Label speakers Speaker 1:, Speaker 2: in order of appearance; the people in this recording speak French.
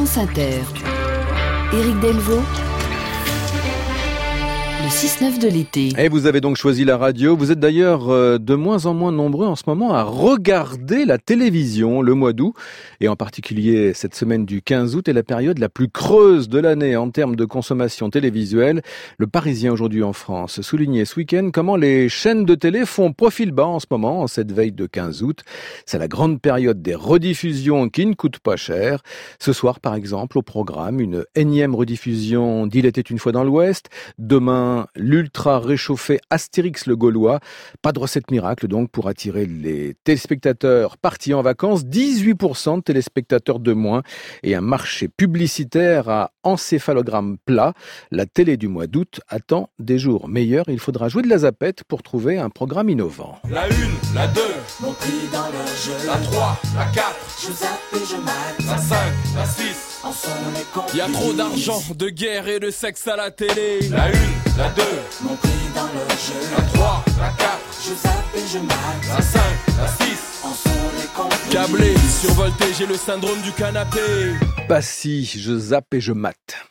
Speaker 1: France Inter. Éric Delvaux. Le 6-9 de l'été.
Speaker 2: Et vous avez donc choisi la radio. Vous êtes d'ailleurs euh, de moins en moins nombreux en ce moment à regarder la télévision le mois d'août. Et en particulier cette semaine du 15 août est la période la plus creuse de l'année en termes de consommation télévisuelle. Le Parisien aujourd'hui en France soulignait ce week-end comment les chaînes de télé font profil bas en ce moment, en cette veille de 15 août. C'est la grande période des rediffusions qui ne coûtent pas cher. Ce soir, par exemple, au programme, une énième rediffusion d'Il était une fois dans l'Ouest. Demain, l'ultra réchauffé Astérix le Gaulois. Pas de recette miracle donc pour attirer les téléspectateurs partis en vacances. 18% de téléspectateurs de moins et un marché publicitaire à encéphalogramme plat. La télé du mois d'août attend des jours meilleurs. Il faudra jouer de la zapette pour trouver un programme innovant.
Speaker 3: La 1, la 2, mon prix dans le jeu. La 3, la 4, je zappe et je mate. La 5, la 6, il y a trop d'argent, de guerre et de sexe à la télé. La 1, la 2, mon prix dans le jeu. La 3, la 4, je zappe et je mate. La 5, la 6, en sont les Câblé, survolté, j'ai le syndrome du canapé.
Speaker 2: Pas si, je zappe et je mate.